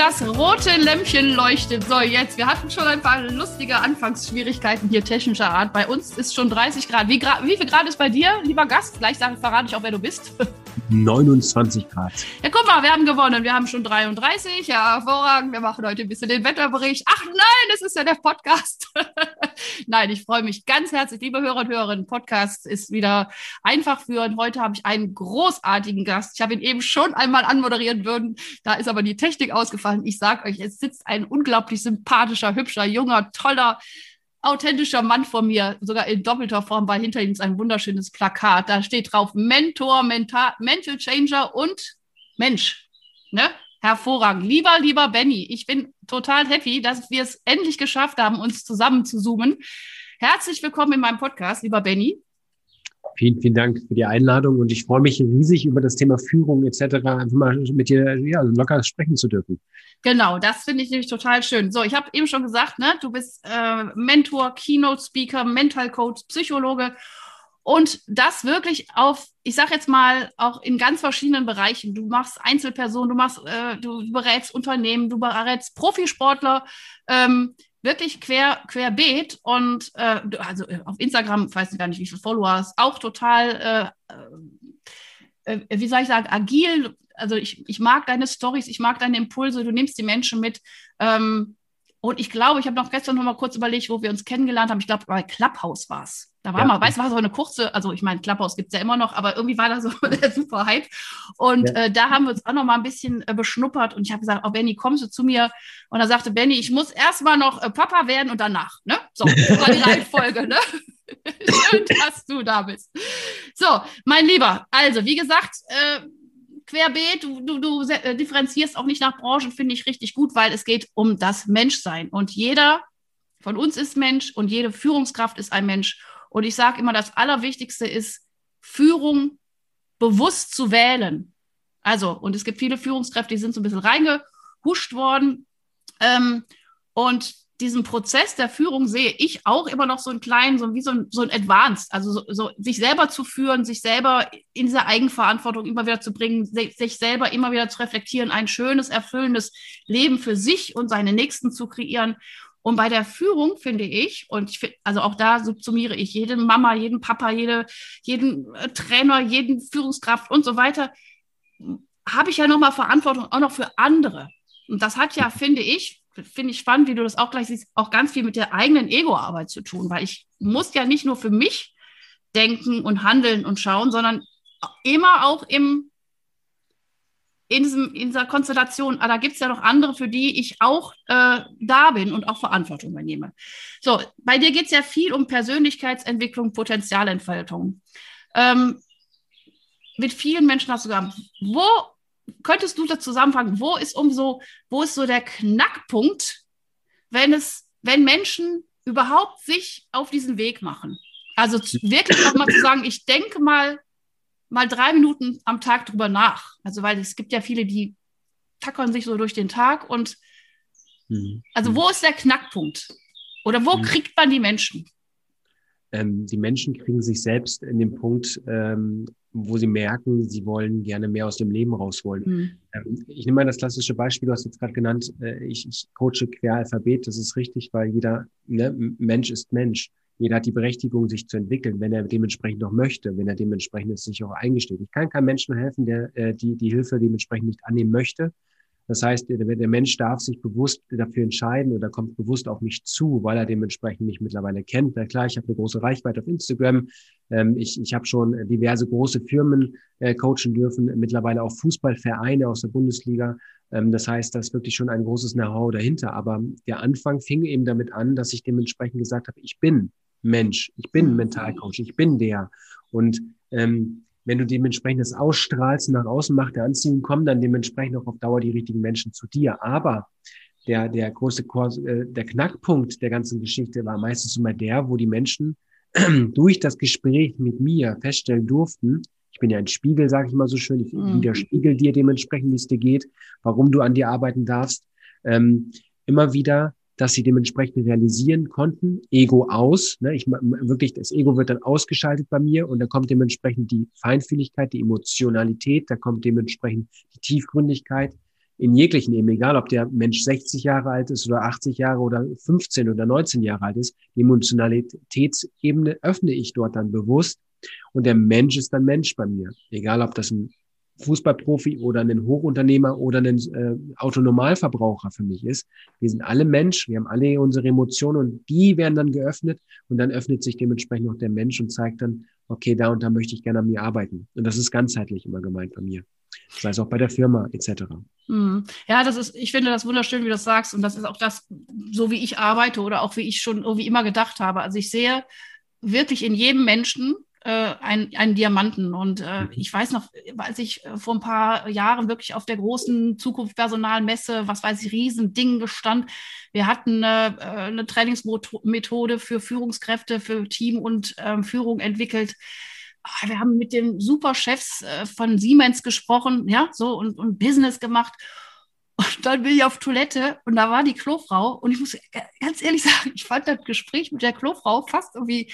Das rote Lämpchen leuchtet. So, jetzt, wir hatten schon ein paar lustige Anfangsschwierigkeiten hier technischer Art. Bei uns ist schon 30 Grad. Wie, wie viel Grad ist bei dir, lieber Gast? Gleich sage, verrate ich auch, wer du bist. 29 Grad. Ja, guck mal, wir haben gewonnen. Wir haben schon 33. Ja, hervorragend. Wir machen heute ein bisschen den Wetterbericht. Ach nein, das ist ja der Podcast. nein, ich freue mich ganz herzlich, liebe Hörer und Hörerinnen. Podcast ist wieder einfach führen. Heute habe ich einen großartigen Gast. Ich habe ihn eben schon einmal anmoderieren würden. Da ist aber die Technik ausgefallen. Ich sage euch, es sitzt ein unglaublich sympathischer, hübscher, junger, toller, authentischer Mann vor mir, sogar in doppelter Form, weil hinter ihm ist ein wunderschönes Plakat. Da steht drauf Mentor, Mental, Mental Changer und Mensch. Ne? Hervorragend. Lieber, lieber Benny, ich bin total happy, dass wir es endlich geschafft haben, uns zusammen zu zoomen. Herzlich willkommen in meinem Podcast, lieber Benny. Vielen, vielen Dank für die Einladung und ich freue mich riesig über das Thema Führung etc. einfach mal mit dir ja, locker sprechen zu dürfen. Genau, das finde ich nämlich total schön. So, ich habe eben schon gesagt, ne, du bist äh, Mentor, Keynote Speaker, Mental Coach, Psychologe und das wirklich auf, ich sage jetzt mal, auch in ganz verschiedenen Bereichen. Du machst Einzelpersonen, du machst, äh, du berätst Unternehmen, du berätst Profisportler, ähm, wirklich quer, querbeet und äh, also äh, auf Instagram, ich weiß gar nicht, wie viele Follower hast, auch total, äh, äh, äh, wie soll ich sagen, agil. Also ich, ich mag deine Stories, ich mag deine Impulse, du nimmst die Menschen mit. Ähm, und ich glaube, ich habe noch gestern noch mal kurz überlegt, wo wir uns kennengelernt haben. Ich glaube, bei Clubhouse war es. Da war ja. mal, weißt du, war so eine kurze, also ich meine, Clubhouse gibt es ja immer noch, aber irgendwie war da so der super Hype. Und ja. äh, da haben wir uns auch noch mal ein bisschen äh, beschnuppert und ich habe gesagt, oh Benny, kommst du zu mir? Und da sagte Benny, ich muss erst mal noch äh, Papa werden und danach. Ne? So, das war die Reihenfolge. ne? Schön, dass du da bist. So, mein Lieber, also wie gesagt, äh, querbeet, du, du, du äh, differenzierst auch nicht nach Branchen, finde ich richtig gut, weil es geht um das Menschsein. Und jeder von uns ist Mensch und jede Führungskraft ist ein Mensch. Und ich sage immer, das Allerwichtigste ist, Führung bewusst zu wählen. Also, und es gibt viele Führungskräfte, die sind so ein bisschen reingehuscht worden. Ähm, und diesen Prozess der Führung sehe ich auch immer noch so einen kleinen, so wie so ein, so ein Advanced, also so, so sich selber zu führen, sich selber in diese Eigenverantwortung immer wieder zu bringen, sich selber immer wieder zu reflektieren, ein schönes, erfüllendes Leben für sich und seine Nächsten zu kreieren. Und bei der Führung finde ich, und ich, also auch da subsumiere ich jede Mama, jeden Papa, jede, jeden äh, Trainer, jeden Führungskraft und so weiter, habe ich ja nochmal Verantwortung auch noch für andere. Und das hat ja, finde ich, finde ich spannend, wie du das auch gleich siehst, auch ganz viel mit der eigenen Ego-Arbeit zu tun, weil ich muss ja nicht nur für mich denken und handeln und schauen, sondern immer auch im, in, diesem, in dieser Konstellation, ah, da gibt es ja noch andere, für die ich auch äh, da bin und auch Verantwortung übernehme. So, bei dir geht es ja viel um Persönlichkeitsentwicklung, Potenzialentfaltung. Ähm, mit vielen Menschen hast du gesagt, wo könntest du das zusammenfangen? Wo ist umso, wo ist so der Knackpunkt, wenn es, wenn Menschen überhaupt sich auf diesen Weg machen? Also wirklich auch mal zu sagen, ich denke mal, mal drei Minuten am Tag drüber nach. Also, weil es gibt ja viele, die tackern sich so durch den Tag und mhm. also wo ist der Knackpunkt? Oder wo mhm. kriegt man die Menschen? Ähm, die Menschen kriegen sich selbst in dem Punkt ähm, wo sie merken, sie wollen gerne mehr aus dem Leben rausholen. Mhm. Ähm, ich nehme mal das klassische Beispiel, du hast jetzt gerade genannt, äh, ich, ich coache Queralphabet, das ist richtig, weil jeder ne, Mensch ist Mensch. Jeder hat die Berechtigung, sich zu entwickeln, wenn er dementsprechend noch möchte, wenn er dementsprechend sich auch eingesteht. Ich kann keinem Menschen helfen, der äh, die, die Hilfe dementsprechend nicht annehmen möchte. Das heißt, der, der Mensch darf sich bewusst dafür entscheiden oder kommt bewusst auf mich zu, weil er dementsprechend mich mittlerweile kennt. Na klar, ich habe eine große Reichweite auf Instagram. Ähm, ich ich habe schon diverse große Firmen äh, coachen dürfen, mittlerweile auch Fußballvereine aus der Bundesliga. Ähm, das heißt, da ist wirklich schon ein großes Know-how dahinter. Aber der Anfang fing eben damit an, dass ich dementsprechend gesagt habe, ich bin Mensch, ich bin Mentalcoach, ich bin der. Und ähm, wenn du dementsprechend das ausstrahlst, nach außen macht der Anziehung, kommen dann dementsprechend auch auf Dauer die richtigen Menschen zu dir. Aber der, der große Kurs, äh, der Knackpunkt der ganzen Geschichte war meistens immer der, wo die Menschen durch das Gespräch mit mir feststellen durften, ich bin ja ein Spiegel, sage ich mal so schön, ich mhm. widerspiegel dir dementsprechend, wie es dir geht, warum du an dir arbeiten darfst, ähm, immer wieder dass sie dementsprechend realisieren konnten. Ego aus. Ne? Ich wirklich, das Ego wird dann ausgeschaltet bei mir und da kommt dementsprechend die Feinfühligkeit, die Emotionalität, da kommt dementsprechend die Tiefgründigkeit in jeglichen eben, egal ob der Mensch 60 Jahre alt ist oder 80 Jahre oder 15 oder 19 Jahre alt ist, die Emotionalitätsebene öffne ich dort dann bewusst und der Mensch ist dann Mensch bei mir. Egal ob das ein Fußballprofi oder ein Hochunternehmer oder ein äh, Autonormalverbraucher für mich ist. Wir sind alle Mensch, wir haben alle unsere Emotionen und die werden dann geöffnet und dann öffnet sich dementsprechend auch der Mensch und zeigt dann, okay, da und da möchte ich gerne an mir arbeiten. Und das ist ganzheitlich immer gemeint bei mir. Sei es auch bei der Firma etc. Mhm. Ja, das ist, ich finde das wunderschön, wie du das sagst. Und das ist auch das, so wie ich arbeite oder auch wie ich schon irgendwie immer gedacht habe. Also ich sehe wirklich in jedem Menschen äh, ein, einen Diamanten. Und äh, mhm. ich weiß noch, als ich äh, vor ein paar Jahren wirklich auf der großen Zukunftspersonalmesse, was weiß ich, Riesending gestand. Wir hatten äh, eine Trainingsmethode für Führungskräfte, für Team und ähm, Führung entwickelt. Ah, wir haben mit den Superchefs äh, von Siemens gesprochen, ja, so und, und Business gemacht. Und dann bin ich auf Toilette und da war die Klofrau. Und ich muss ganz ehrlich sagen, ich fand das Gespräch mit der Klofrau fast irgendwie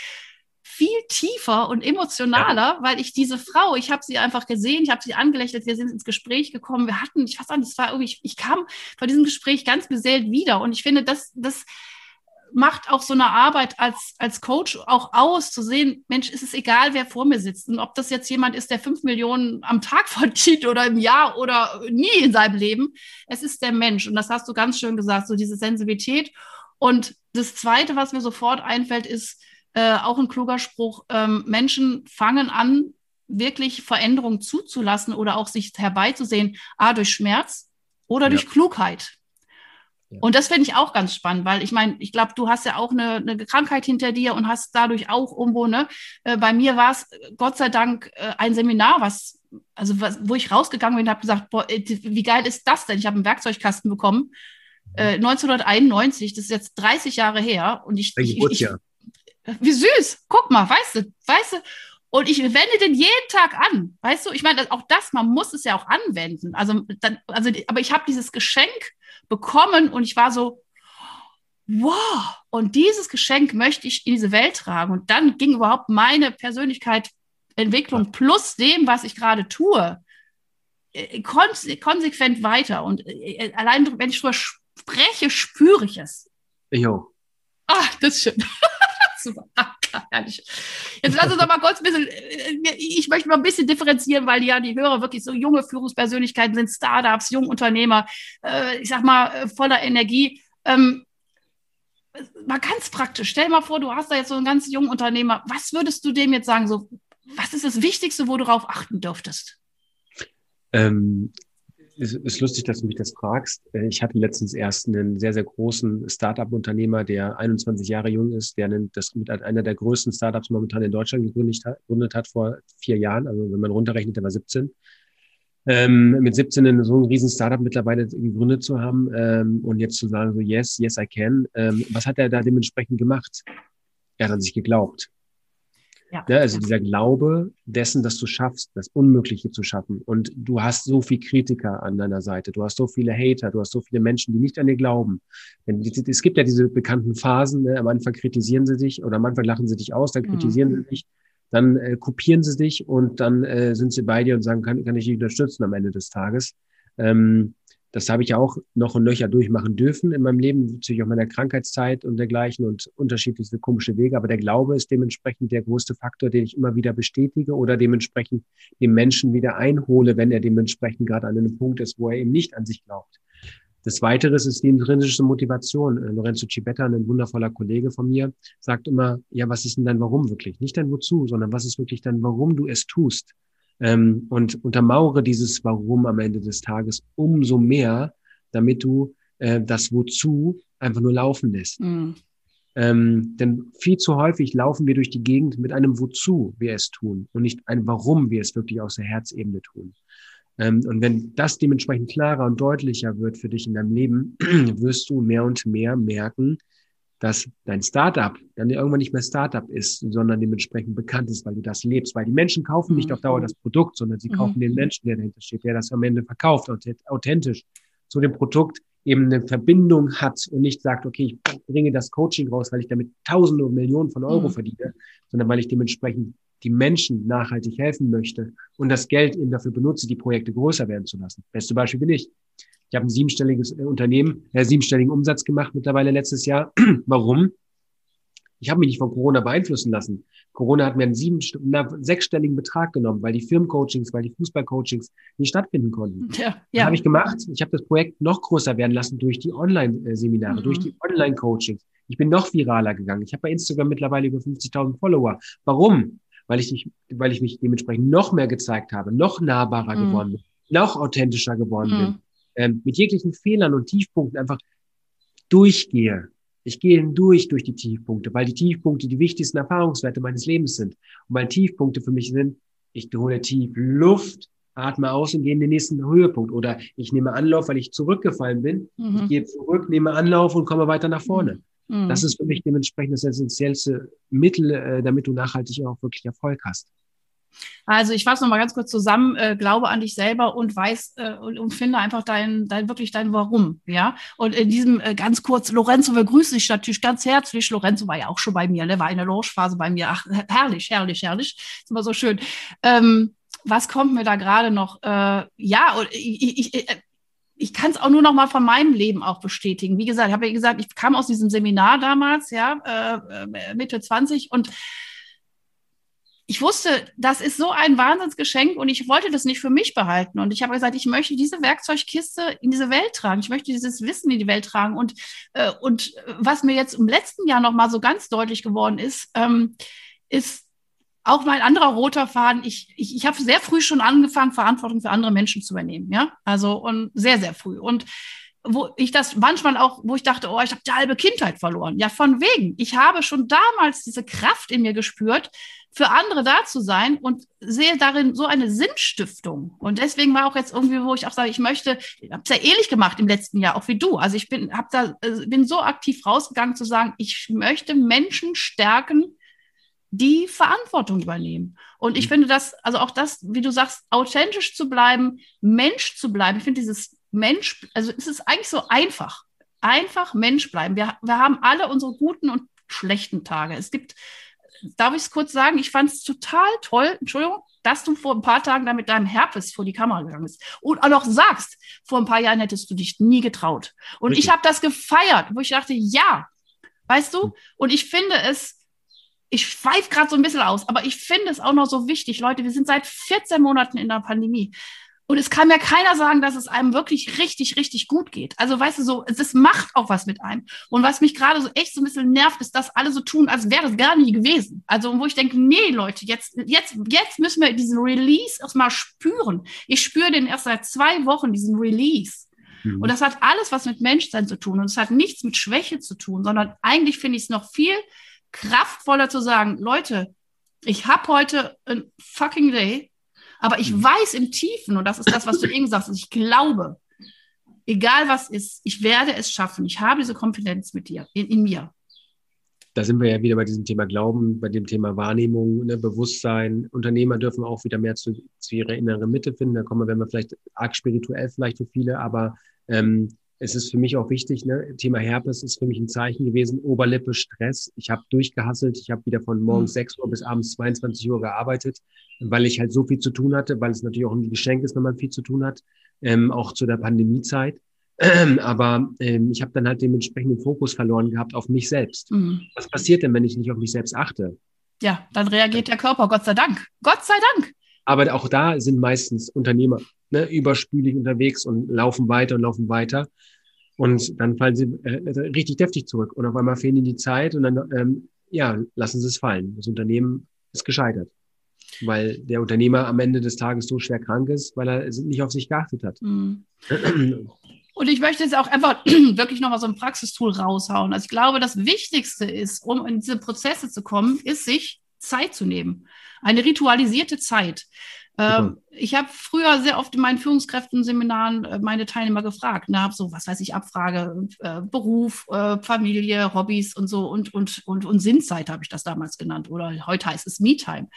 viel tiefer und emotionaler, ja. weil ich diese Frau, ich habe sie einfach gesehen, ich habe sie angelächelt, wir sind ins Gespräch gekommen, wir hatten, ich weiß nicht, es war irgendwie, ich, ich kam vor diesem Gespräch ganz beseelt wieder und ich finde, das, das macht auch so eine Arbeit als, als Coach auch aus, zu sehen, Mensch, ist es egal, wer vor mir sitzt und ob das jetzt jemand ist, der fünf Millionen am Tag verdient oder im Jahr oder nie in seinem Leben, es ist der Mensch und das hast du ganz schön gesagt, so diese Sensibilität und das Zweite, was mir sofort einfällt, ist, äh, auch ein kluger Spruch, ähm, Menschen fangen an, wirklich Veränderungen zuzulassen oder auch sich herbeizusehen, a, durch Schmerz oder durch Klugheit. Ja. Und das finde ich auch ganz spannend, weil ich meine, ich glaube, du hast ja auch eine, eine, Krankheit hinter dir und hast dadurch auch irgendwo, ne? Äh, bei mir war es Gott sei Dank äh, ein Seminar, was, also was, wo ich rausgegangen bin und habe gesagt, boah, äh, wie geil ist das denn? Ich habe einen Werkzeugkasten bekommen. Äh, 1991, das ist jetzt 30 Jahre her und ich, ich, ich, ich, wie süß, guck mal, weißt du, weißt du, und ich wende den jeden Tag an, weißt du, ich meine, auch das, man muss es ja auch anwenden, also, dann, also aber ich habe dieses Geschenk bekommen und ich war so, wow, und dieses Geschenk möchte ich in diese Welt tragen. Und dann ging überhaupt meine Persönlichkeit Entwicklung plus dem, was ich gerade tue, äh, konsequent weiter. Und äh, allein, wenn ich drüber spreche, spüre ich es. Jo. Ah, das ist schön. Super. Herrlich. Jetzt lass uns doch mal kurz ein bisschen, äh, ich möchte mal ein bisschen differenzieren, weil ja die Hörer wirklich so junge Führungspersönlichkeiten sind, Startups, Jungunternehmer, äh, ich sag mal, äh, voller Energie. Ähm, mal ganz praktisch, stell mal vor, du hast da jetzt so einen ganz jungen Unternehmer. Was würdest du dem jetzt sagen? So, was ist das Wichtigste, wo du darauf achten dürftest? Ähm, ist, ist lustig, dass du mich das fragst. Äh, ich hatte letztens erst einen sehr, sehr großen Startup-Unternehmer, der 21 Jahre jung ist, der das mit einer der größten Startups momentan in Deutschland gegründet hat, gegründet hat vor vier Jahren. Also wenn man runterrechnet, der war 17. Ähm, mit 17 so ein riesen Startup mittlerweile gegründet zu haben ähm, und jetzt zu sagen, so yes, yes, I can. Ähm, was hat er da dementsprechend gemacht? Er hat an sich geglaubt. Ja. Ne, also dieser Glaube dessen, dass du schaffst, das Unmögliche zu schaffen. Und du hast so viel Kritiker an deiner Seite, du hast so viele Hater, du hast so viele Menschen, die nicht an dir glauben. Denn es gibt ja diese bekannten Phasen, ne? am Anfang kritisieren sie dich oder am Anfang lachen sie dich aus, dann kritisieren mhm. sie dich, dann äh, kopieren sie dich und dann äh, sind sie bei dir und sagen, kann, kann ich dich unterstützen am Ende des Tages. Ähm, das habe ich auch noch und nöcher durchmachen dürfen in meinem Leben, natürlich auch meiner Krankheitszeit und dergleichen und unterschiedlichste komische Wege. Aber der Glaube ist dementsprechend der größte Faktor, den ich immer wieder bestätige oder dementsprechend den Menschen wieder einhole, wenn er dementsprechend gerade an einem Punkt ist, wo er eben nicht an sich glaubt. Das Weitere ist die intrinsische Motivation. Äh, Lorenzo Cibetta, ein wundervoller Kollege von mir, sagt immer, ja, was ist denn dein Warum wirklich? Nicht dein Wozu, sondern was ist wirklich dein Warum du es tust? Ähm, und untermauere dieses Warum am Ende des Tages umso mehr, damit du äh, das Wozu einfach nur laufen lässt. Mhm. Ähm, denn viel zu häufig laufen wir durch die Gegend mit einem Wozu wir es tun und nicht ein Warum wir es wirklich aus der Herzebene tun. Ähm, und wenn das dementsprechend klarer und deutlicher wird für dich in deinem Leben, wirst du mehr und mehr merken, dass dein Startup dann irgendwann nicht mehr Startup ist, sondern dementsprechend bekannt ist, weil du das lebst. Weil die Menschen kaufen nicht auf Dauer das Produkt, sondern sie kaufen mhm. den Menschen, der dahinter steht, der das am Ende verkauft, authentisch zu dem Produkt eben eine Verbindung hat und nicht sagt, okay, ich bringe das Coaching raus, weil ich damit Tausende und Millionen von Euro mhm. verdiene, sondern weil ich dementsprechend die Menschen nachhaltig helfen möchte und das Geld eben dafür benutze, die Projekte größer werden zu lassen. Beste Beispiel bin ich. Ich habe ein siebenstelliges äh, Unternehmen, äh, siebenstelligen Umsatz gemacht mittlerweile letztes Jahr. Warum? Ich habe mich nicht von Corona beeinflussen lassen. Corona hat mir einen sieben, na, sechsstelligen Betrag genommen, weil die Firmencoachings, weil die Fußballcoachings nicht stattfinden konnten. Ja, ja. habe ich gemacht. Ich habe das Projekt noch größer werden lassen durch die Online-Seminare, mhm. durch die Online-Coachings. Ich bin noch viraler gegangen. Ich habe bei Instagram mittlerweile über 50.000 Follower. Warum? Weil ich, mich, weil ich mich dementsprechend noch mehr gezeigt habe, noch nahbarer mhm. geworden bin, noch authentischer geworden mhm. bin, ähm, mit jeglichen Fehlern und Tiefpunkten einfach durchgehe. Ich gehe hindurch durch die Tiefpunkte, weil die Tiefpunkte die wichtigsten Erfahrungswerte meines Lebens sind. Und weil Tiefpunkte für mich sind, ich hole tief Luft, atme aus und gehe in den nächsten Höhepunkt. Oder ich nehme Anlauf, weil ich zurückgefallen bin. Mhm. Ich gehe zurück, nehme Anlauf und komme weiter nach vorne. Mhm. Das ist für mich dementsprechend das essentiellste Mittel, äh, damit du nachhaltig auch wirklich Erfolg hast. Also ich fasse nochmal ganz kurz zusammen, äh, glaube an dich selber und weiß äh, und, und, finde einfach dein, dein, wirklich dein Warum, ja. Und in diesem äh, ganz kurz, Lorenzo begrüße dich natürlich ganz herzlich. Lorenzo war ja auch schon bei mir, ne? war in der Loungephase bei mir. Ach, herrlich, herrlich, herrlich. Ist immer so schön. Ähm, was kommt mir da gerade noch? Äh, ja, ich, ich, ich äh, ich kann es auch nur noch mal von meinem Leben auch bestätigen. Wie gesagt, ich habe ja gesagt, ich kam aus diesem Seminar damals, ja, äh, äh Mitte 20 und ich wusste, das ist so ein Wahnsinnsgeschenk und ich wollte das nicht für mich behalten. Und ich habe gesagt, ich möchte diese Werkzeugkiste in diese Welt tragen. Ich möchte dieses Wissen in die Welt tragen. Und, äh, und was mir jetzt im letzten Jahr nochmal so ganz deutlich geworden ist, ähm, ist auch mein anderer roter Faden. Ich, ich, ich habe sehr früh schon angefangen, Verantwortung für andere Menschen zu übernehmen. Ja, also und sehr, sehr früh. Und wo ich das manchmal auch, wo ich dachte, oh, ich habe die halbe Kindheit verloren. Ja, von wegen. Ich habe schon damals diese Kraft in mir gespürt, für andere da zu sein und sehe darin so eine Sinnstiftung. Und deswegen war auch jetzt irgendwie, wo ich auch sage, ich möchte, ich habe es ja ähnlich gemacht im letzten Jahr, auch wie du. Also ich bin, hab da, äh, bin so aktiv rausgegangen zu sagen, ich möchte Menschen stärken, die Verantwortung übernehmen. Und ich mhm. finde das, also auch das, wie du sagst, authentisch zu bleiben, Mensch zu bleiben. Ich finde dieses Mensch, also es ist eigentlich so einfach. Einfach Mensch bleiben. Wir, wir haben alle unsere guten und schlechten Tage. Es gibt darf ich es kurz sagen, ich fand es total toll, Entschuldigung, dass du vor ein paar Tagen da mit deinem Herpes vor die Kamera gegangen bist und auch noch sagst, vor ein paar Jahren hättest du dich nie getraut. Und Richtig. ich habe das gefeiert, wo ich dachte, ja, weißt du? Hm. Und ich finde es, ich schweife gerade so ein bisschen aus, aber ich finde es auch noch so wichtig, Leute, wir sind seit 14 Monaten in der Pandemie. Und es kann mir keiner sagen, dass es einem wirklich richtig, richtig gut geht. Also weißt du, so, es macht auch was mit einem. Und was mich gerade so echt so ein bisschen nervt, ist, dass alle so tun, als wäre es gar nie gewesen. Also wo ich denke, nee, Leute, jetzt, jetzt, jetzt müssen wir diesen Release erstmal spüren. Ich spüre den erst seit zwei Wochen, diesen Release. Mhm. Und das hat alles was mit Menschsein zu tun. Und es hat nichts mit Schwäche zu tun, sondern eigentlich finde ich es noch viel kraftvoller zu sagen, Leute, ich habe heute ein fucking Day aber ich mhm. weiß im Tiefen, und das ist das, was du eben sagst, ich glaube, egal was ist, ich werde es schaffen. Ich habe diese Konfidenz mit dir, in, in mir. Da sind wir ja wieder bei diesem Thema Glauben, bei dem Thema Wahrnehmung, ne, Bewusstsein. Unternehmer dürfen auch wieder mehr zu, zu ihrer inneren Mitte finden. Da kommen wir, wenn wir vielleicht arg spirituell vielleicht für viele, aber ähm, es ist für mich auch wichtig, ne? Thema Herpes ist für mich ein Zeichen gewesen, Oberlippe, Stress. Ich habe durchgehasselt, ich habe wieder von morgens mhm. 6 Uhr bis abends 22 Uhr gearbeitet, weil ich halt so viel zu tun hatte, weil es natürlich auch ein Geschenk ist, wenn man viel zu tun hat, ähm, auch zu der Pandemiezeit. Aber ähm, ich habe dann halt dementsprechend den Fokus verloren gehabt auf mich selbst. Mhm. Was passiert denn, wenn ich nicht auf mich selbst achte? Ja, dann reagiert der Körper, Gott sei Dank. Gott sei Dank. Aber auch da sind meistens Unternehmer ne, überspülig unterwegs und laufen weiter und laufen weiter. Und dann fallen sie äh, richtig deftig zurück. Und auf einmal fehlen ihnen die Zeit und dann ähm, ja, lassen sie es fallen. Das Unternehmen ist gescheitert. Weil der Unternehmer am Ende des Tages so schwer krank ist, weil er nicht auf sich geachtet hat. Mhm. Und ich möchte jetzt auch einfach wirklich nochmal so ein Praxistool raushauen. Also ich glaube, das Wichtigste ist, um in diese Prozesse zu kommen, ist, sich Zeit zu nehmen. Eine ritualisierte Zeit. Ähm, ich habe früher sehr oft in meinen Führungskräften-Seminaren äh, meine Teilnehmer gefragt, ne, habe so, was weiß ich, Abfrage, äh, Beruf, äh, Familie, Hobbys und so und, und, und, und Sinnzeit habe ich das damals genannt oder heute heißt es Me-Time.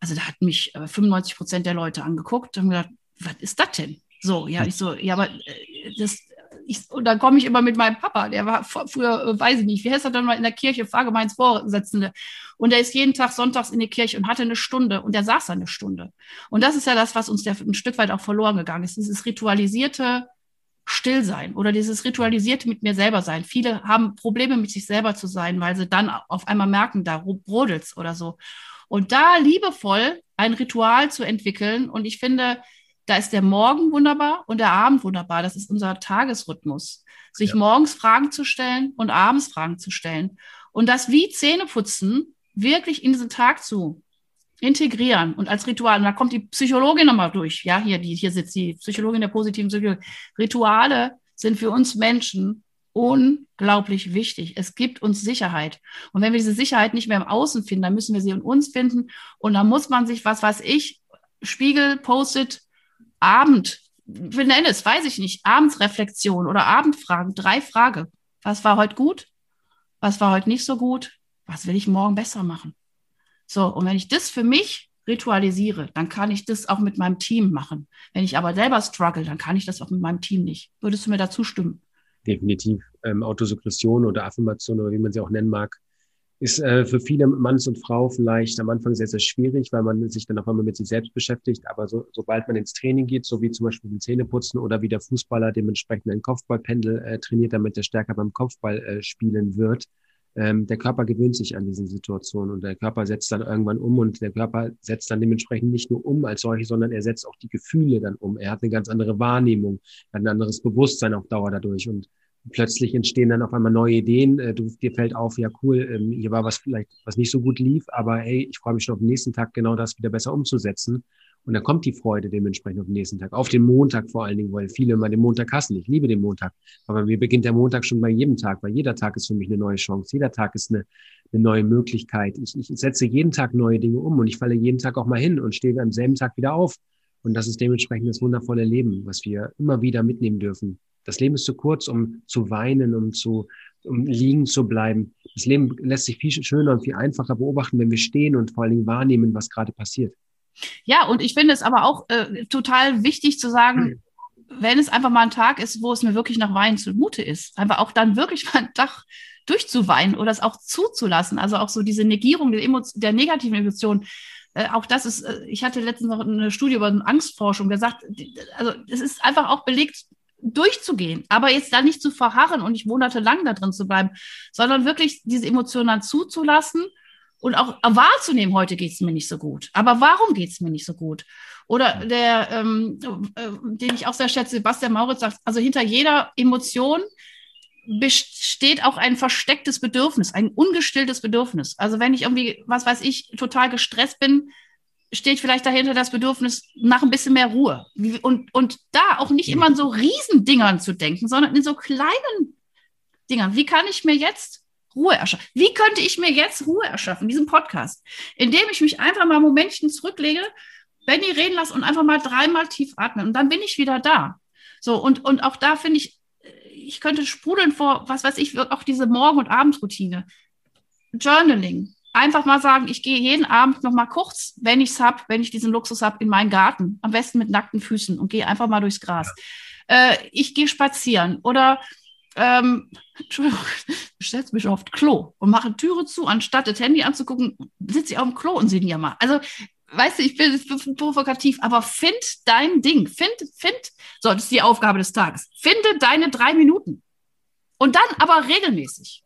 Also da hat mich 95 äh, Prozent der Leute angeguckt und gesagt, was ist das denn? So, ja, ich so, ja, aber äh, das, ich, und dann komme ich immer mit meinem Papa, der war früher, äh, weiß ich nicht, wie heißt er dann mal in der Kirche, Pfarrgemeinsvorsitzende. Und der ist jeden Tag sonntags in die Kirche und hatte eine Stunde und der saß da eine Stunde. Und das ist ja das, was uns der, ein Stück weit auch verloren gegangen ist, dieses ritualisierte Stillsein oder dieses ritualisierte mit mir selber sein. Viele haben Probleme mit sich selber zu sein, weil sie dann auf einmal merken, da brodelt's oder so. Und da liebevoll ein Ritual zu entwickeln. Und ich finde, da ist der Morgen wunderbar und der Abend wunderbar. Das ist unser Tagesrhythmus. Sich ja. morgens Fragen zu stellen und abends Fragen zu stellen. Und das wie Zähneputzen wirklich in diesen Tag zu integrieren und als Ritual. Und da kommt die Psychologin nochmal durch. Ja, hier, die, hier sitzt die Psychologin der positiven Psychologie. Rituale sind für uns Menschen unglaublich wichtig. Es gibt uns Sicherheit. Und wenn wir diese Sicherheit nicht mehr im Außen finden, dann müssen wir sie in uns finden. Und dann muss man sich, was weiß ich, Spiegel, Post-it, Abend, wir nennen es, weiß ich nicht, Abendsreflexion oder Abendfragen, drei Fragen. Was war heute gut? Was war heute nicht so gut? Was will ich morgen besser machen? So, und wenn ich das für mich ritualisiere, dann kann ich das auch mit meinem Team machen. Wenn ich aber selber struggle, dann kann ich das auch mit meinem Team nicht. Würdest du mir dazu stimmen? Definitiv. Ähm, Autosuggestion oder Affirmation oder wie man sie auch nennen mag, ist äh, für viele Manns und Frau vielleicht am Anfang sehr, sehr schwierig, weil man sich dann auf einmal mit sich selbst beschäftigt. Aber so, sobald man ins Training geht, so wie zum Beispiel den Zähneputzen oder wie der Fußballer dementsprechend ein Kopfballpendel äh, trainiert, damit er stärker beim Kopfball äh, spielen wird, ähm, der Körper gewöhnt sich an diese Situation und der Körper setzt dann irgendwann um und der Körper setzt dann dementsprechend nicht nur um als solche, sondern er setzt auch die Gefühle dann um. Er hat eine ganz andere Wahrnehmung, hat ein anderes Bewusstsein auf Dauer dadurch und plötzlich entstehen dann auf einmal neue Ideen. Äh, du, dir fällt auf, ja cool, ähm, hier war was vielleicht, was nicht so gut lief, aber hey, ich freue mich schon auf den nächsten Tag genau das wieder besser umzusetzen. Und dann kommt die Freude dementsprechend auf den nächsten Tag, auf den Montag vor allen Dingen, weil viele immer den Montag hassen. Ich liebe den Montag. Aber mir beginnt der Montag schon bei jedem Tag, weil jeder Tag ist für mich eine neue Chance. Jeder Tag ist eine, eine neue Möglichkeit. Ich, ich setze jeden Tag neue Dinge um und ich falle jeden Tag auch mal hin und stehe am selben Tag wieder auf. Und das ist dementsprechend das wundervolle Leben, was wir immer wieder mitnehmen dürfen. Das Leben ist zu kurz, um zu weinen, um zu um liegen zu bleiben. Das Leben lässt sich viel schöner und viel einfacher beobachten, wenn wir stehen und vor allen Dingen wahrnehmen, was gerade passiert. Ja, und ich finde es aber auch äh, total wichtig zu sagen, wenn es einfach mal ein Tag ist, wo es mir wirklich nach Weinen zumute ist, einfach auch dann wirklich mal einen Tag durchzuweinen oder es auch zuzulassen. Also auch so diese Negierung der, Emotion, der negativen Emotionen. Äh, auch das ist, äh, ich hatte letztens noch eine Studie über Angstforschung, der sagt, also es ist einfach auch belegt, durchzugehen, aber jetzt da nicht zu verharren und nicht monatelang da drin zu bleiben, sondern wirklich diese Emotionen dann zuzulassen und auch wahrzunehmen, heute geht es mir nicht so gut. Aber warum geht es mir nicht so gut? Oder der, ähm, äh, den ich auch sehr schätze, Sebastian Mauritz sagt, also hinter jeder Emotion besteht auch ein verstecktes Bedürfnis, ein ungestilltes Bedürfnis. Also wenn ich irgendwie, was weiß ich, total gestresst bin, steht vielleicht dahinter das Bedürfnis nach ein bisschen mehr Ruhe. Und, und da auch nicht immer in so Riesendingern zu denken, sondern in so kleinen Dingern. Wie kann ich mir jetzt Ruhe erschaffen? Wie könnte ich mir jetzt Ruhe erschaffen, diesen Podcast? Indem ich mich einfach mal ein Momentchen zurücklege, Benny reden lasse und einfach mal dreimal tief atmen. Und dann bin ich wieder da. So, und, und auch da finde ich, ich könnte sprudeln vor, was weiß ich, auch diese Morgen- und Abendroutine. Journaling, einfach mal sagen, ich gehe jeden Abend noch mal kurz, wenn ich es habe, wenn ich diesen Luxus habe, in meinen Garten, am besten mit nackten Füßen und gehe einfach mal durchs Gras. Ja. Äh, ich gehe spazieren oder ähm, Entschuldigung, ich setze mich auf Klo und mache Türe zu, anstatt das Handy anzugucken, sitze ich auf dem Klo und sehe ja mal. Also, weißt du, ich bin, ich bin provokativ, aber find dein Ding. Find, find, so, das ist die Aufgabe des Tages. Finde deine drei Minuten. Und dann aber regelmäßig.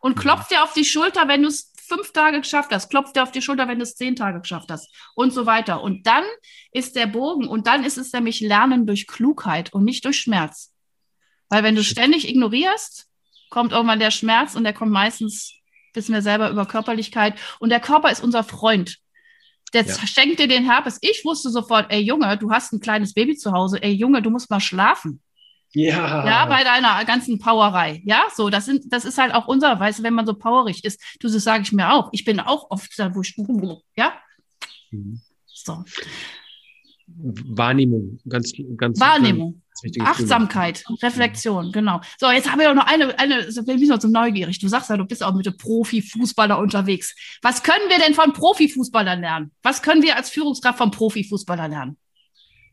Und klopf dir auf die Schulter, wenn du es fünf Tage geschafft hast, klopft dir auf die Schulter, wenn du es zehn Tage geschafft hast und so weiter. Und dann ist der Bogen und dann ist es nämlich Lernen durch Klugheit und nicht durch Schmerz. Weil wenn du ständig ignorierst, kommt irgendwann der Schmerz und der kommt meistens, wissen wir selber, über Körperlichkeit. Und der Körper ist unser Freund. Der ja. schenkt dir den Herpes. Ich wusste sofort, ey Junge, du hast ein kleines Baby zu Hause. Ey Junge, du musst mal schlafen. Ja. Ja, bei deiner ganzen Powerei. Ja, so, das sind, das ist halt auch unser, weißt du, wenn man so powerig ist. Du, das sage ich mir auch. Ich bin auch oft da, wo ich, ja. Mhm. So. Wahrnehmung, ganz, ganz. Wahrnehmung. Achtsamkeit, Thema. Reflexion, genau. So, jetzt haben wir noch eine, eine, wir müssen noch zum neugierig. Du sagst ja, du bist auch mit dem Profifußballer unterwegs. Was können wir denn von Profifußballern lernen? Was können wir als Führungskraft von Profifußballern lernen?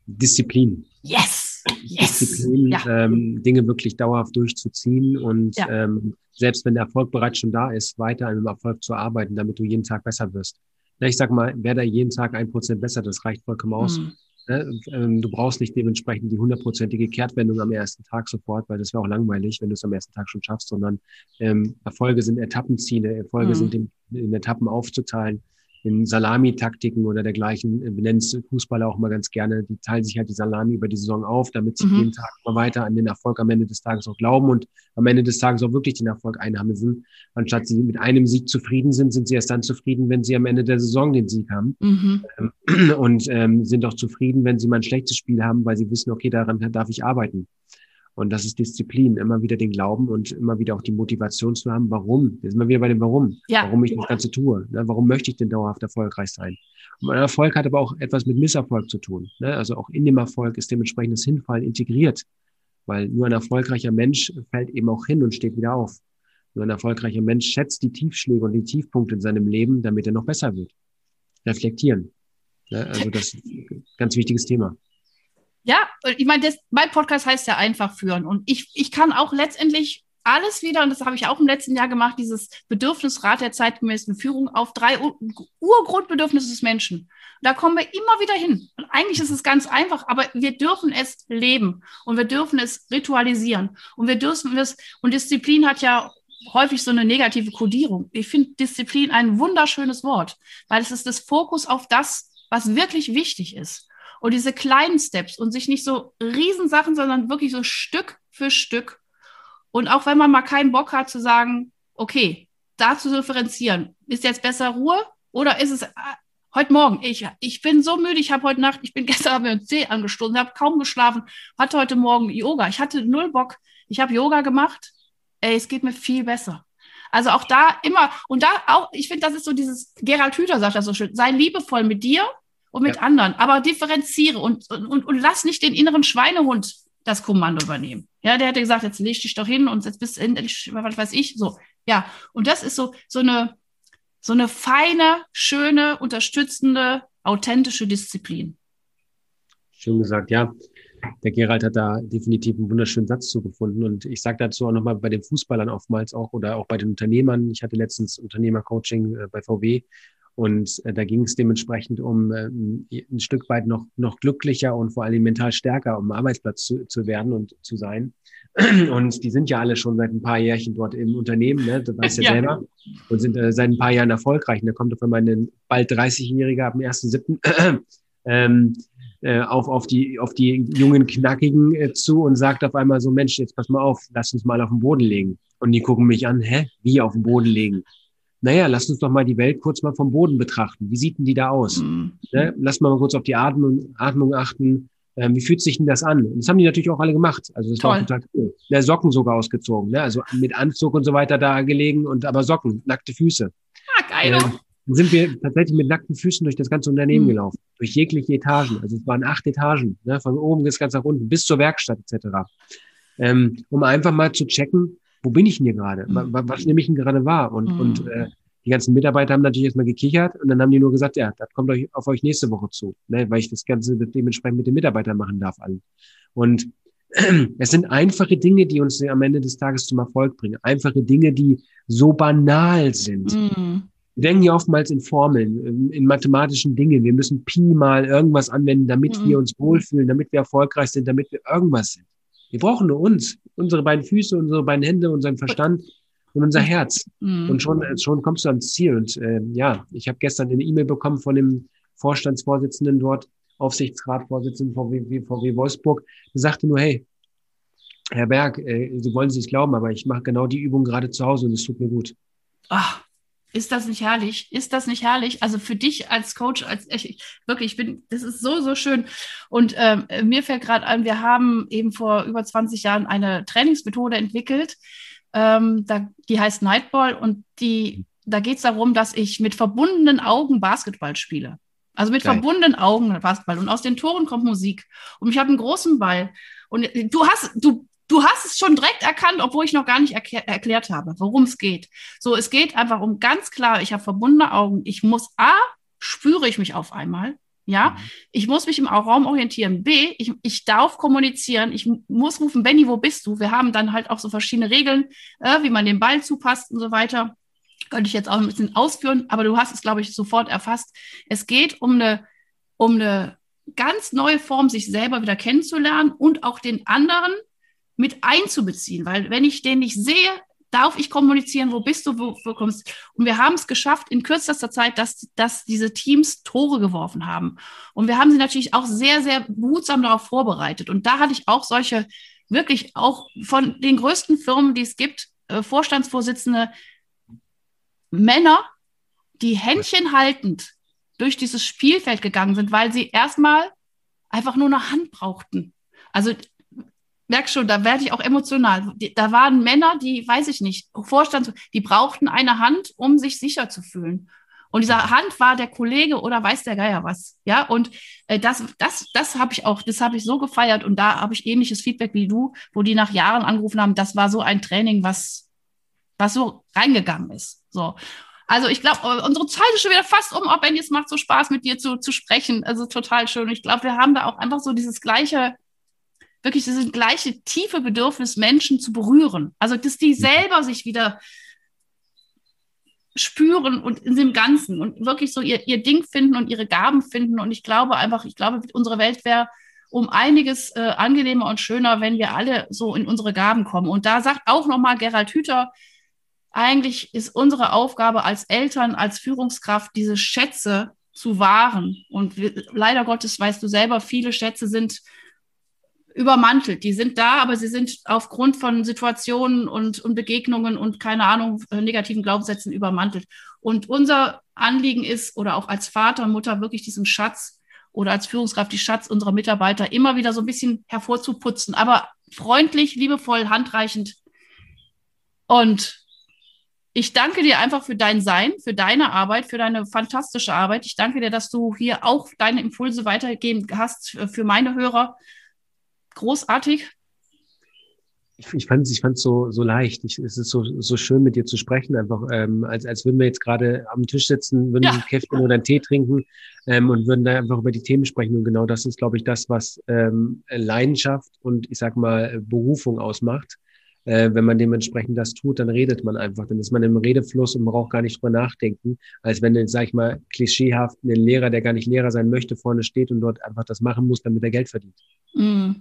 Disziplin. Yes. yes. Disziplin, ja. ähm, Dinge wirklich dauerhaft durchzuziehen und ja. ähm, selbst wenn der Erfolg bereits schon da ist, weiter an dem Erfolg zu arbeiten, damit du jeden Tag besser wirst. Na, ich sag mal, wer da jeden Tag ein Prozent besser, das reicht vollkommen aus. Mhm. Ne? Ähm, du brauchst nicht dementsprechend die hundertprozentige Kehrtwendung am ersten Tag sofort, weil das wäre auch langweilig, wenn du es am ersten Tag schon schaffst, sondern ähm, Erfolge sind Etappenziele, Erfolge mhm. sind in, in Etappen aufzuteilen in Salami-Taktiken oder dergleichen, wir nennen es Fußballer auch mal ganz gerne, die teilen sich halt die Salami über die Saison auf, damit sie mhm. jeden Tag mal weiter an den Erfolg am Ende des Tages auch glauben und am Ende des Tages auch wirklich den Erfolg einheimsen. Anstatt sie mit einem Sieg zufrieden sind, sind sie erst dann zufrieden, wenn sie am Ende der Saison den Sieg haben. Mhm. Ähm, und ähm, sind auch zufrieden, wenn sie mal ein schlechtes Spiel haben, weil sie wissen, okay, daran darf ich arbeiten. Und das ist Disziplin, immer wieder den Glauben und immer wieder auch die Motivation zu haben, warum. Jetzt sind wir wieder bei dem Warum. Ja. Warum ich das Ganze tue. Ne? Warum möchte ich denn dauerhaft erfolgreich sein? Und mein Erfolg hat aber auch etwas mit Misserfolg zu tun. Ne? Also auch in dem Erfolg ist dementsprechend das Hinfallen integriert. Weil nur ein erfolgreicher Mensch fällt eben auch hin und steht wieder auf. Nur ein erfolgreicher Mensch schätzt die Tiefschläge und die Tiefpunkte in seinem Leben, damit er noch besser wird. Reflektieren. Ne? Also das ist ein ganz wichtiges Thema. Ja, ich meine, mein Podcast heißt ja einfach führen. Und ich, ich kann auch letztendlich alles wieder, und das habe ich auch im letzten Jahr gemacht, dieses Bedürfnisrat der zeitgemäßen Führung auf drei Urgrundbedürfnisse des Menschen. Da kommen wir immer wieder hin. Und eigentlich ist es ganz einfach, aber wir dürfen es leben und wir dürfen es ritualisieren und wir dürfen es, und Disziplin hat ja häufig so eine negative Kodierung. Ich finde Disziplin ein wunderschönes Wort, weil es ist das Fokus auf das, was wirklich wichtig ist. Und diese kleinen Steps und sich nicht so Riesensachen, sondern wirklich so Stück für Stück. Und auch wenn man mal keinen Bock hat zu sagen, okay, da zu differenzieren, ist jetzt besser Ruhe oder ist es äh, heute Morgen, ich, ich bin so müde, ich habe heute Nacht, ich bin gestern Abend mit C angestoßen, habe kaum geschlafen, hatte heute Morgen Yoga. Ich hatte null Bock. Ich habe Yoga gemacht. Ey, es geht mir viel besser. Also auch da immer, und da auch, ich finde, das ist so dieses, Gerald Hüther sagt das so schön, sei liebevoll mit dir und mit ja. anderen. Aber differenziere und, und, und lass nicht den inneren Schweinehund das Kommando übernehmen. Ja, der hätte gesagt, jetzt leg dich doch hin und jetzt bist du endlich, was weiß ich, so. Ja, und das ist so, so eine, so eine feine, schöne, unterstützende, authentische Disziplin. Schön gesagt, ja. Der Gerald hat da definitiv einen wunderschönen Satz zugefunden. Und ich sage dazu auch nochmal bei den Fußballern oftmals auch oder auch bei den Unternehmern. Ich hatte letztens Unternehmercoaching äh, bei VW und äh, da ging es dementsprechend um äh, ein Stück weit noch, noch glücklicher und vor allem mental stärker, um Arbeitsplatz zu, zu werden und zu sein. Und die sind ja alle schon seit ein paar Jährchen dort im Unternehmen, ne? das weißt ja, ja selber, und sind äh, seit ein paar Jahren erfolgreich. Und da kommt auf einmal ein bald 30-Jähriger ab dem 1.7. ähm, äh, auf, auf, die, auf die jungen Knackigen äh, zu und sagt auf einmal so, Mensch, jetzt pass mal auf, lass uns mal auf den Boden legen. Und die gucken mich an, hä, wie auf den Boden legen? Naja, lass uns doch mal die Welt kurz mal vom Boden betrachten. Wie sieht denn die da aus? Mhm. Ne? Lass mal kurz auf die Atmung, Atmung achten. Ähm, wie fühlt sich denn das an? Und das haben die natürlich auch alle gemacht. Also das Toll. war total cool. Ja, Socken sogar ausgezogen, ne? also mit Anzug und so weiter da gelegen und aber Socken, nackte Füße. Ah, geil. Ähm, dann sind wir tatsächlich mit nackten Füßen durch das ganze Unternehmen mhm. gelaufen, durch jegliche Etagen. Also es waren acht Etagen, ne? von oben bis ganz nach unten, bis zur Werkstatt etc. Ähm, um einfach mal zu checken, wo bin ich denn hier gerade? Mhm. Was, nehme ich denn gerade wahr? Und, mhm. und äh, die ganzen Mitarbeiter haben natürlich erstmal gekichert und dann haben die nur gesagt, ja, das kommt euch auf euch nächste Woche zu, ne, weil ich das Ganze dementsprechend mit den Mitarbeitern machen darf. Allen. Und es sind einfache Dinge, die uns am Ende des Tages zum Erfolg bringen. Einfache Dinge, die so banal sind. Mhm. Wir denken ja oftmals in Formeln, in mathematischen Dingen. Wir müssen Pi mal irgendwas anwenden, damit mhm. wir uns wohlfühlen, damit wir erfolgreich sind, damit wir irgendwas sind. Wir brauchen nur uns, unsere beiden Füße, unsere beiden Hände, unseren Verstand und unser Herz. Mhm. Und schon, schon kommst du ans Ziel. Und äh, ja, ich habe gestern eine E-Mail bekommen von dem Vorstandsvorsitzenden dort, Aufsichtsratvorsitzenden VW, VW Wolfsburg, der sagte nur, hey, Herr Berg, äh, Sie wollen es nicht glauben, aber ich mache genau die Übung gerade zu Hause und es tut mir gut. Ach, Ist das nicht herrlich? Ist das nicht herrlich? Also für dich als Coach, als ich, wirklich, ich bin, das ist so, so schön. Und ähm, mir fällt gerade ein, wir haben eben vor über 20 Jahren eine Trainingsmethode entwickelt, ähm, da, die heißt Nightball und die, da geht es darum, dass ich mit verbundenen Augen Basketball spiele. Also mit Geil. verbundenen Augen Basketball. Und aus den Toren kommt Musik. Und ich habe einen großen Ball. Und du hast, du du hast es schon direkt erkannt, obwohl ich noch gar nicht erklär, erklärt habe, worum es geht. So, es geht einfach um ganz klar, ich habe verbundene Augen. Ich muss A, spüre ich mich auf einmal. Ja, mhm. ich muss mich im Raum orientieren. B, ich, ich darf kommunizieren. Ich muss rufen, Benny, wo bist du? Wir haben dann halt auch so verschiedene Regeln, äh, wie man den Ball zupasst und so weiter. Könnte ich jetzt auch ein bisschen ausführen, aber du hast es, glaube ich, sofort erfasst. Es geht um eine, um eine ganz neue Form, sich selber wieder kennenzulernen und auch den anderen mit einzubeziehen, weil wenn ich den nicht sehe, darf ich kommunizieren, wo bist du, wo, wo kommst Und wir haben es geschafft in kürzester Zeit, dass, dass diese Teams Tore geworfen haben. Und wir haben sie natürlich auch sehr, sehr behutsam darauf vorbereitet. Und da hatte ich auch solche, wirklich auch von den größten Firmen, die es gibt, äh, Vorstandsvorsitzende, Männer, die Händchen haltend durch dieses Spielfeld gegangen sind, weil sie erstmal einfach nur eine Hand brauchten. Also merk schon, da werde ich auch emotional. Da waren Männer, die, weiß ich nicht, Vorstand, die brauchten eine Hand, um sich sicher zu fühlen. Und dieser Hand war der Kollege oder weiß der Geier was. Ja, und äh, das, das, das habe ich auch, das habe ich so gefeiert und da habe ich ähnliches Feedback wie du, wo die nach Jahren angerufen haben, das war so ein Training, was, was so reingegangen ist. So. Also ich glaube, unsere Zeit ist schon wieder fast um, wenn es macht so Spaß, mit dir zu, zu sprechen. Also total schön. Ich glaube, wir haben da auch einfach so dieses gleiche, wirklich dieses gleiche tiefe Bedürfnis, Menschen zu berühren. Also, dass die selber sich wieder spüren und in dem Ganzen und wirklich so ihr, ihr Ding finden und ihre Gaben finden. Und ich glaube einfach, ich glaube, unsere Welt wäre um einiges äh, angenehmer und schöner, wenn wir alle so in unsere Gaben kommen. Und da sagt auch nochmal Gerald Hüther, eigentlich ist unsere Aufgabe als Eltern, als Führungskraft, diese Schätze zu wahren. Und wir, leider Gottes, weißt du selber, viele Schätze sind übermantelt. Die sind da, aber sie sind aufgrund von Situationen und, und Begegnungen und keine Ahnung, negativen Glaubenssätzen übermantelt. Und unser Anliegen ist, oder auch als Vater und Mutter, wirklich diesen Schatz oder als Führungskraft die Schatz unserer Mitarbeiter immer wieder so ein bisschen hervorzuputzen, aber freundlich, liebevoll, handreichend. Und ich danke dir einfach für dein Sein, für deine Arbeit, für deine fantastische Arbeit. Ich danke dir, dass du hier auch deine Impulse weitergeben hast für meine Hörer großartig. Ich, ich fand es ich fand's so, so leicht. Ich, es ist so, so schön, mit dir zu sprechen, einfach ähm, als, als würden wir jetzt gerade am Tisch sitzen, würden ja. ein Käffchen oder einen Tee trinken ähm, und würden da einfach über die Themen sprechen. Und genau das ist, glaube ich, das, was ähm, Leidenschaft und ich sag mal Berufung ausmacht. Äh, wenn man dementsprechend das tut, dann redet man einfach. Dann ist man im Redefluss und braucht gar nicht drüber nachdenken, als wenn jetzt, sag ich mal, klischeehaft ein Lehrer, der gar nicht Lehrer sein möchte, vorne steht und dort einfach das machen muss, damit er Geld verdient. Mm.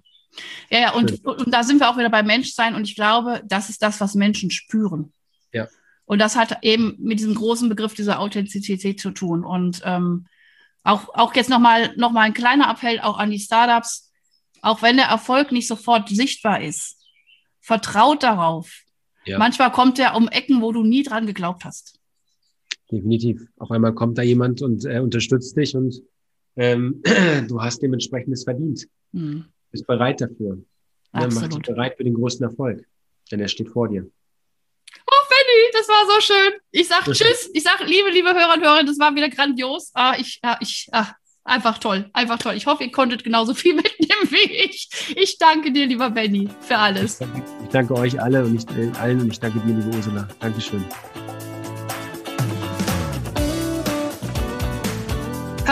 Ja, ja, und, und da sind wir auch wieder beim Menschsein und ich glaube, das ist das, was Menschen spüren. Ja. Und das hat eben mit diesem großen Begriff dieser Authentizität zu tun. Und ähm, auch, auch jetzt nochmal noch mal ein kleiner Appell auch an die Startups, auch wenn der Erfolg nicht sofort sichtbar ist, vertraut darauf. Ja. Manchmal kommt er um Ecken, wo du nie dran geglaubt hast. Definitiv. Auf einmal kommt da jemand und äh, unterstützt dich und ähm, du hast dementsprechend es verdient. Hm bist bereit dafür. Dann mach dich bereit für den größten Erfolg, denn er steht vor dir. Oh, Fanny, das war so schön. Ich sag Tschüss. Ich sag liebe, liebe Hörer und Hörer, das war wieder grandios. Ah, ich, ah, ich, ah, einfach toll, einfach toll. Ich hoffe, ihr konntet genauso viel mitnehmen wie ich. Ich danke dir, lieber Benny, für alles. Ich danke, euch alle und ich, allen und ich danke dir, liebe Ursula. Dankeschön.